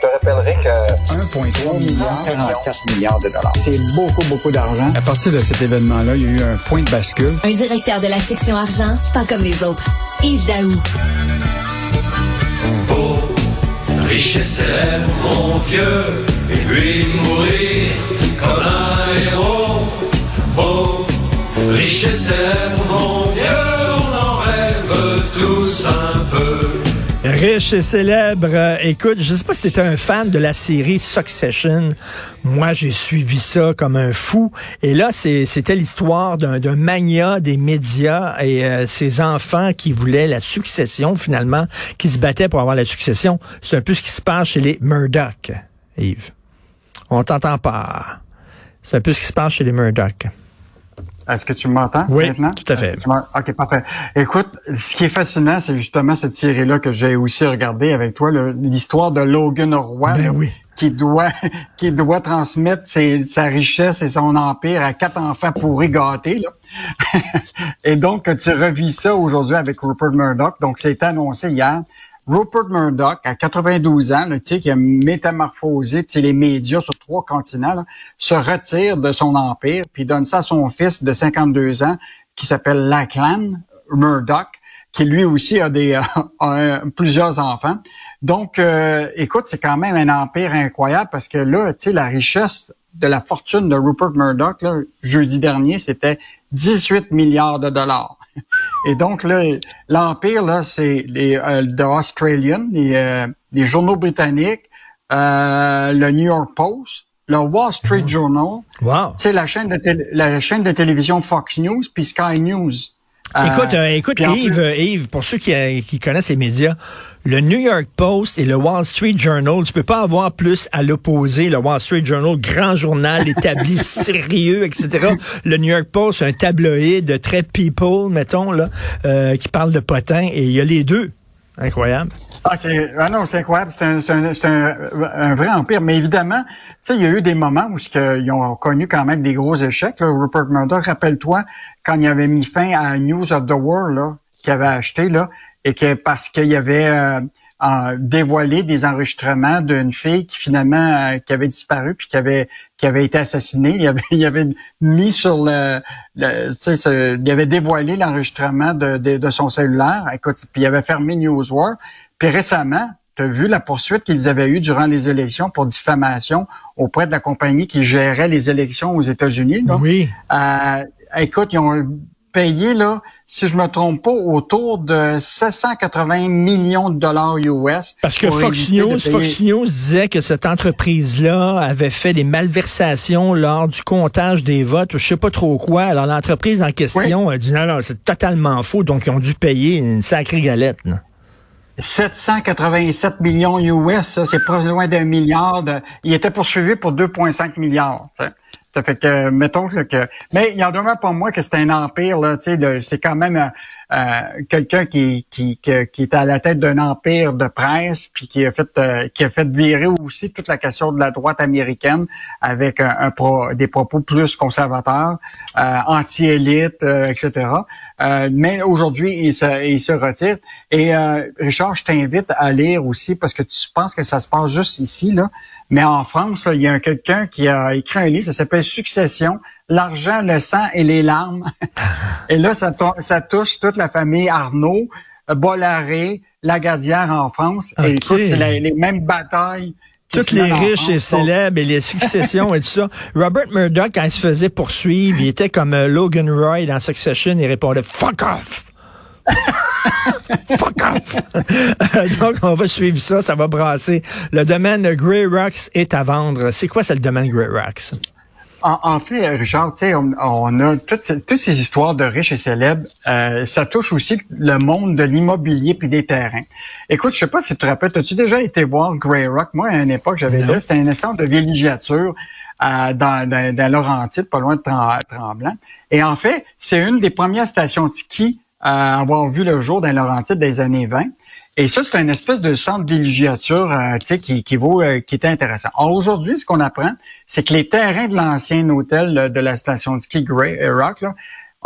Je te rappellerai que 1,3 milliard, 44 milliards de dollars. c'est beaucoup, beaucoup d'argent. À partir de cet événement-là, il y a eu un point de bascule. Un directeur de la section argent, pas comme les autres. Yves Daou. riche et célèbre, mon vieux, et puis mourir comme un héros. Oh, riche et célèbre, mon Riche et célèbre. Euh, écoute, je sais pas si t'étais un fan de la série Succession. Moi, j'ai suivi ça comme un fou. Et là, c'était l'histoire d'un d'un mania des médias et euh, ses enfants qui voulaient la succession, finalement, qui se battaient pour avoir la succession. C'est un peu ce qui se passe chez les Murdoch, Yves. On t'entend pas. C'est un peu ce qui se passe chez les Murdoch. Est-ce que tu m'entends Oui, maintenant? tout à fait. OK, parfait. Écoute, ce qui est fascinant, c'est justement cette série-là que j'ai aussi regardée avec toi, l'histoire de Logan Roy. Ben oui. Qui doit, qui doit transmettre ses- sa richesse et son empire à quatre enfants pourris gâtés, là. et donc, tu revis ça aujourd'hui avec Rupert Murdoch. Donc, c'est annoncé hier. Rupert Murdoch, à 92 ans, là, qui a métamorphosé les médias sur trois continents, se retire de son empire, puis donne ça à son fils de 52 ans, qui s'appelle Lachlan Murdoch, qui lui aussi a des plusieurs enfants. Donc, euh, écoute, c'est quand même un empire incroyable parce que là, tu sais, la richesse de la fortune de Rupert Murdoch, là, jeudi dernier, c'était 18 milliards de dollars. Et donc là, l'empire là, c'est les euh, The Australian, les, euh, les journaux britanniques, euh, le New York Post, le Wall Street Journal, Wow. sais la chaîne de la chaîne de télévision Fox News puis Sky News. Euh, Écoute, euh, écoute, Yves, euh, Yves, pour ceux qui, euh, qui connaissent les médias, le New York Post et le Wall Street Journal, tu peux pas avoir plus à l'opposé. Le Wall Street Journal, grand journal établi, sérieux, etc. Le New York Post, un tabloïd très people, mettons là, euh, qui parle de potins, et il y a les deux. Incroyable. Ah, c'est, ah non, c'est incroyable. C'est un, un, un, un vrai empire. Mais évidemment, tu sais, il y a eu des moments où ils ont connu quand même des gros échecs. Là. Rupert Murdoch, rappelle-toi, quand il avait mis fin à News of the World, là, qu'il avait acheté, là, et que parce qu'il avait euh, euh, dévoilé des enregistrements d'une fille qui finalement euh, qui avait disparu puis qui avait qui avait été assassinée. Il avait, il avait mis sur le, le tu sais, ce- il avait dévoilé l'enregistrement de, de, de son cellulaire. Écoute, puis il avait fermé Newswire. Puis récemment, tu as vu la poursuite qu'ils avaient eue durant les élections pour diffamation auprès de la compagnie qui gérait les élections aux États-Unis. Oui. Euh, écoute, ils ont payé, là, si je me trompe pas, autour de 780 millions de dollars US. Parce que Fox News, Fox News disait que cette entreprise-là avait fait des malversations lors du comptage des votes, ou je sais pas trop quoi. Alors l'entreprise en question a dit non, non, c'est totalement faux, donc ils ont dû payer une sacrée galette. là. 787 millions US, c'est pas loin d'un milliard. De... Il était poursuivi pour 2,5 milliards. tu sais. Ça fait que, mettons que, mais il en demeure pas moi que c'est un empire là. Tu sais, c'est quand même euh, quelqu'un qui, qui, qui, qui est à la tête d'un empire de presse, puis qui a fait euh, qui a fait virer aussi toute la question de la droite américaine avec un, pro- des propos plus conservateurs, euh, anti-élite, euh, etc. Euh, mais aujourd'hui, il se, il se retire. Et euh, Richard, je t'invite à lire aussi parce que tu penses que ça se passe juste ici là. Mais en France, là, il y a quelqu'un qui a écrit un livre, ça s'appelle Succession, l'argent, le sang et les larmes. et là, ça, tou- ça touche toute la famille Arnaud, Bolloré, Lagadière en France. Et écoute, c'est les mêmes batailles. Toutes les riches et célèbres et les successions et tout ça. Robert Murdoch, quand il se faisait poursuivre, il était comme euh, Logan Roy dans Succession, il répondait « Fuck off! » Fuck off! Donc, on va suivre ça, ça va brasser. Le domaine Grey Rocks est à vendre. C'est quoi, c'est le domaine Grey Rocks? En, en fait, Richard, tu sais, on, on a toutes ces, toutes ces histoires de riches et célèbres. euh, ça touche aussi le monde de l'immobilier puis des terrains. Écoute, je sais pas si tu te rappelles, as-tu déjà été voir Grey Rock? Moi, à une époque, j'avais là, c'était un centre de villégiature euh, dans, dans, dans Laurentide, pas loin de Trem- Tremblant. Et en fait, c'est une des premières stations de ski avoir vu le jour dans Laurentide des années 20. Et ça, c'est une espèce de centre de euh, qui, qui vaut, euh, qui était intéressant. Aujourd'hui, ce qu'on apprend, c'est que les terrains de l'ancien hôtel de la station de ski Grey euh, Rock là,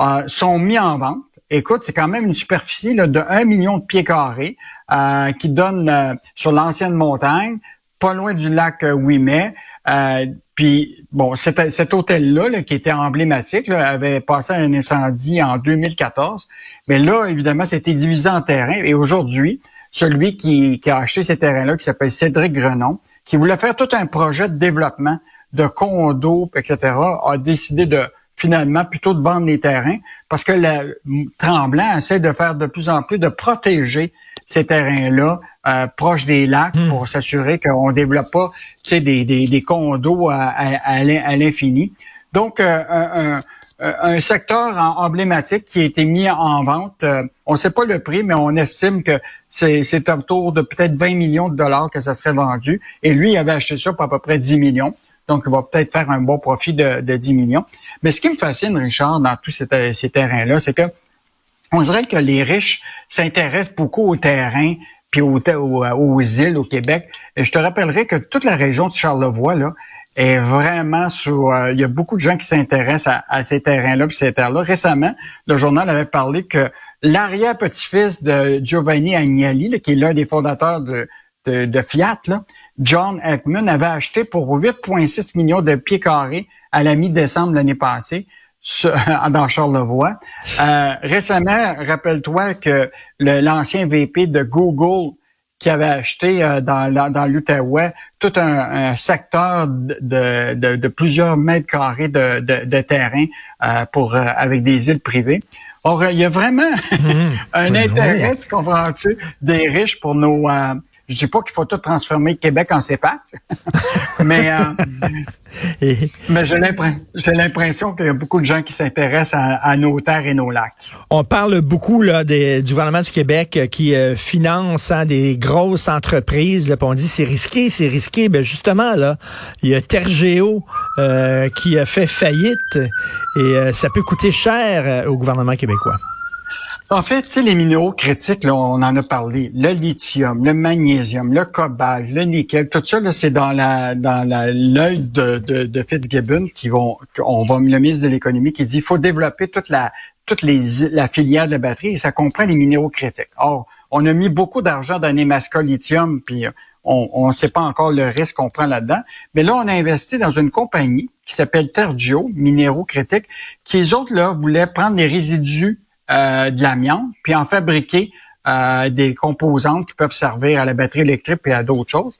euh, sont mis en vente. Écoute, c'est quand même une superficie là, de 1 million de pieds carrés euh, qui donne sur l'ancienne montagne pas loin du lac Ouimet. Euh, puis bon, cet, hôtel-là, qui était emblématique, avait passé un incendie en 2014. Mais là, évidemment, c'était divisé en terrains. Et aujourd'hui, celui qui, qui, a acheté ces terrains-là, qui s'appelle Cédric Grenon, qui voulait faire tout un projet de développement de condos, etc., a décidé de finalement plutôt de vendre les terrains parce que le Tremblant essaie de faire de plus en plus de protéger ces terrains-là euh, proches des lacs hmm. pour s'assurer qu'on développe pas des, des, des condos à, à, l'infini. Donc, euh, un, un, secteur emblématique qui a été mis en vente. Euh, on ne sait pas le prix, mais on estime que c'est autour de peut-être 20 millions de dollars que ça serait vendu. Et lui, il avait acheté ça pour à peu près 10 millions. Donc, il va peut-être faire un bon profit de, de 10 millions. Mais ce qui me fascine, Richard, dans tous ces, ces terrains-là, c'est que on dirait que les riches s'intéressent beaucoup aux terrains puis aux, aux, îles au Québec. Je te rappellerai que toute la région de Charlevoix là est vraiment sur. Euh, il y a beaucoup de gens qui s'intéressent à, ces terrains-là puis ces terres-là. Récemment, le journal avait parlé que l'arrière-petit-fils de Giovanni Agnelli, qui est l'un des fondateurs de, de, de Fiat, John Ekman avait acheté pour 8,6 millions de pieds carrés à la mi-décembre l'année passée dans Charlevoix. Euh, récemment, rappelle-toi que l'ancien VP de Google qui avait acheté euh, dans, dans l'Outaouais tout un, secteur de, de, plusieurs mètres carrés de, de, terrain euh, pour avec des îles privées. Or, il y a vraiment mmh. un intérêt, tu comprends-tu, des riches pour nos je dis pas qu'il faut tout transformer Québec en CEPAC, mais, euh, mais j'ai l'impression qu'il y a beaucoup de gens qui s'intéressent à, nos terres et nos lacs. On parle beaucoup là, du gouvernement du Québec euh, qui euh, finance hein, des grosses entreprises. Là, on dit c'est risqué, c'est risqué. Ben justement, là, il y a Tergeo qui a fait faillite et ça peut coûter cher au gouvernement québécois. En fait, tu les minéraux critiques, là, on en a parlé. Le lithium, le magnésium, le cobalt, le nickel, tout ça, c'est dans la dans l'œil de, de, de, Fitzgibbon qui vont, on va le ministre de l'économie qui dit il faut développer toute la toute les la filière de batterie et ça comprend les minéraux critiques. Or, on a mis beaucoup d'argent dans Nemaska Lithium, puis on ne sait pas encore le risque qu'on prend là-dedans. Mais là, on a investi dans une compagnie qui s'appelle Tergio, minéraux critiques, qui les autres là voulaient prendre les résidus euh, de l'amiante, puis en fabriquer euh, des composantes qui peuvent servir à la batterie électrique et à d'autres choses.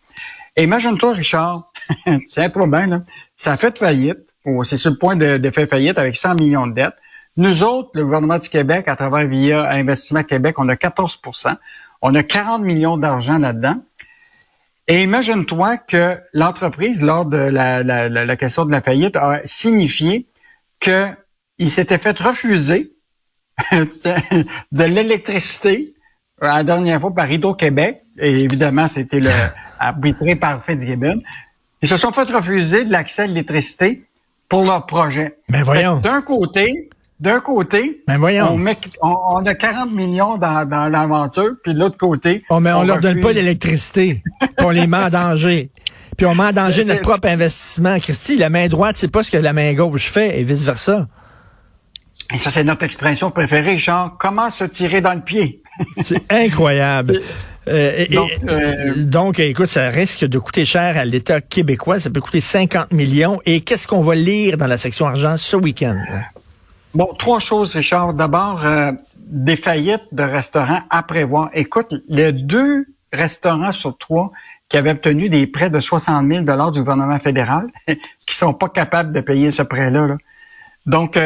Et imagine-toi, Richard, c'est un problème, là. ça a fait faillite, c'est sur le point de, faire faillite avec 100 millions de dettes. Nous autres, le gouvernement du Québec, à travers via Investissement Québec, on a 14% On a 40 millions d'argent là-dedans. Et imagine-toi que l'entreprise, lors de la, la, la, question de la faillite, a signifié qu'il s'était fait refuser de l'électricité euh, la dernière fois par Hydro-Québec, et évidemment, c'était le arbitré par Fitzgibbon. Ils se sont fait refuser de l'accès à l'électricité pour leur projet. Mais voyons. D'un côté, d'un côté, mais voyons. On, a 40 millions dans, dans l'aventure, puis de l'autre côté... Oh, mais on, leur donne pas l'électricité, on les met en danger. Puis on met en danger notre propre investissement. Christy, la main droite, c'est pas ce que la main gauche fait, et vice-versa. Et ça, c'est notre expression préférée, genre, comment se tirer dans le pied? c'est incroyable. Euh, euh, donc, écoute, ça risque de coûter cher à l'État québécois. Ça peut coûter 50 millions. Et qu'est-ce qu'on va lire dans la section argent ce week-end? Bon, trois choses, Richard. D'abord, euh, des faillites de restaurants à prévoir. Écoute, les deux restaurants sur trois qui avaient obtenu des prêts de 60 000 du gouvernement fédéral, qui sont pas capables de payer ce prêt-là. Là. Donc,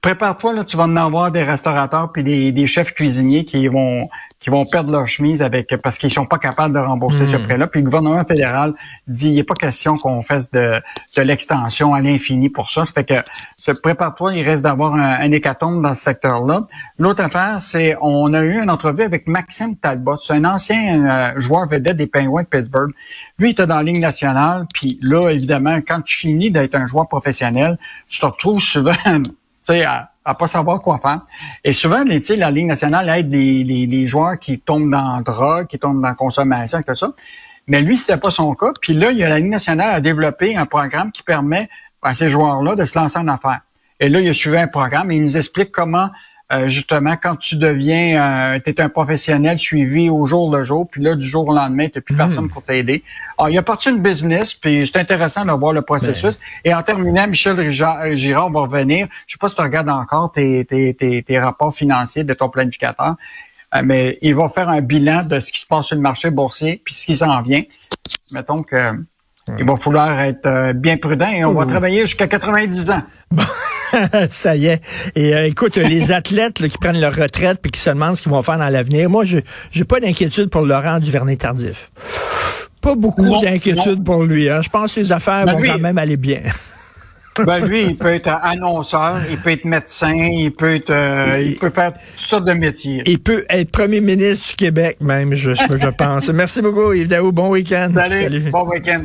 prépare-toi, là, tu vas en avoir des restaurateurs puis des, des, chefs cuisiniers qui vont qui vont perdre leur chemise avec parce qu'ils sont pas capables de rembourser ce hmm. prêt-là. Puis le gouvernement fédéral dit il a pas question qu'on fasse de, de l'extension à l'infini pour ça. Fait que prépare-toi, il reste d'avoir un, un, hécatombe dans ce secteur-là. L'autre affaire, c'est on a eu une entrevue avec Maxime Talbot, c'est un ancien euh, joueur vedette des Penguins de Pittsburgh. Lui, il était dans la Ligue nationale, puis là, évidemment, quand tu finis d'être un joueur professionnel, tu te retrouves souvent sais, à, à pas savoir quoi faire. Et souvent, les, la Ligue nationale aide les, les, joueurs qui tombent dans drogue, qui tombent dans consommation, tout ça. Mais lui, c'était pas son cas. Puis là, il y a la Ligue nationale a développé un programme qui permet à ces joueurs-là de se lancer en affaires. Et là, il a suivi un programme et il nous explique comment euh, justement, quand tu deviens, euh, tu es un professionnel suivi au jour le jour, puis là, du jour au lendemain, tu plus personne pour t'aider. Alors, il y a parti une business, puis c'est intéressant de voir le processus. Et en terminant, Michel euh, Girard, on va revenir. Je sais pas si tu regardes encore tes, tes, tes, tes rapports financiers de ton planificateur, mais il va faire un bilan de ce qui se passe sur le marché boursier, puis ce qui s'en vient. Mettons que il va falloir être bien prudent et on va travailler jusqu'à 90 ans. ça y est. Et euh, écoute, les athlètes qui prennent leur retraite puis qui se demandent ce qu'ils vont faire dans l'avenir, moi, je j'ai pas d'inquiétude pour Laurent Duvernay-Tardif. Pas beaucoup d'inquiétude pour lui. Hein. Je pense que ses affaires ben vont quand même aller bien. Ben lui, il peut être annonceur, il peut être médecin, il peut être, euh, il peut faire toutes sortes de métiers. Il peut être premier ministre du Québec même, je, je pense. Merci beaucoup, Yves Daou. Bon week-end. Salut. Bon week-end.